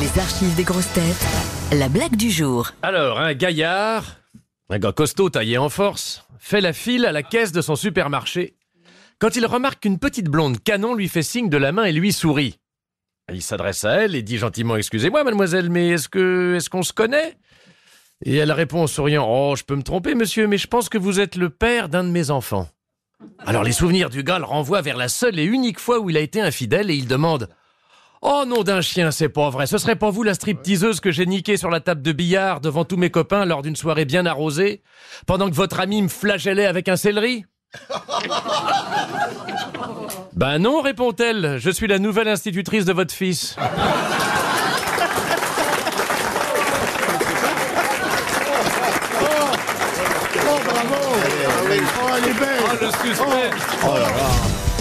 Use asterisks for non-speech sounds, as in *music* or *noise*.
Les archives des grosses têtes. La blague du jour. Alors, un gaillard, un gars costaud taillé en force, fait la file à la caisse de son supermarché quand il remarque qu'une petite blonde canon lui fait signe de la main et lui sourit. Il s'adresse à elle et dit gentiment Excusez-moi, mademoiselle, mais est-ce que est-ce qu'on se connaît? Et elle répond en souriant Oh, je peux me tromper, monsieur, mais je pense que vous êtes le père d'un de mes enfants. Alors les souvenirs du gars le renvoient vers la seule et unique fois où il a été infidèle et il demande Oh nom d'un chien, c'est pas vrai. Ce serait pas vous la stripteaseuse que j'ai niquée sur la table de billard devant tous mes copains lors d'une soirée bien arrosée, pendant que votre ami me flagellait avec un céleri? *laughs* Ben non, répond-elle. Je suis la nouvelle institutrice de votre fils. Oh, bravo Oh, elle est belle le suspense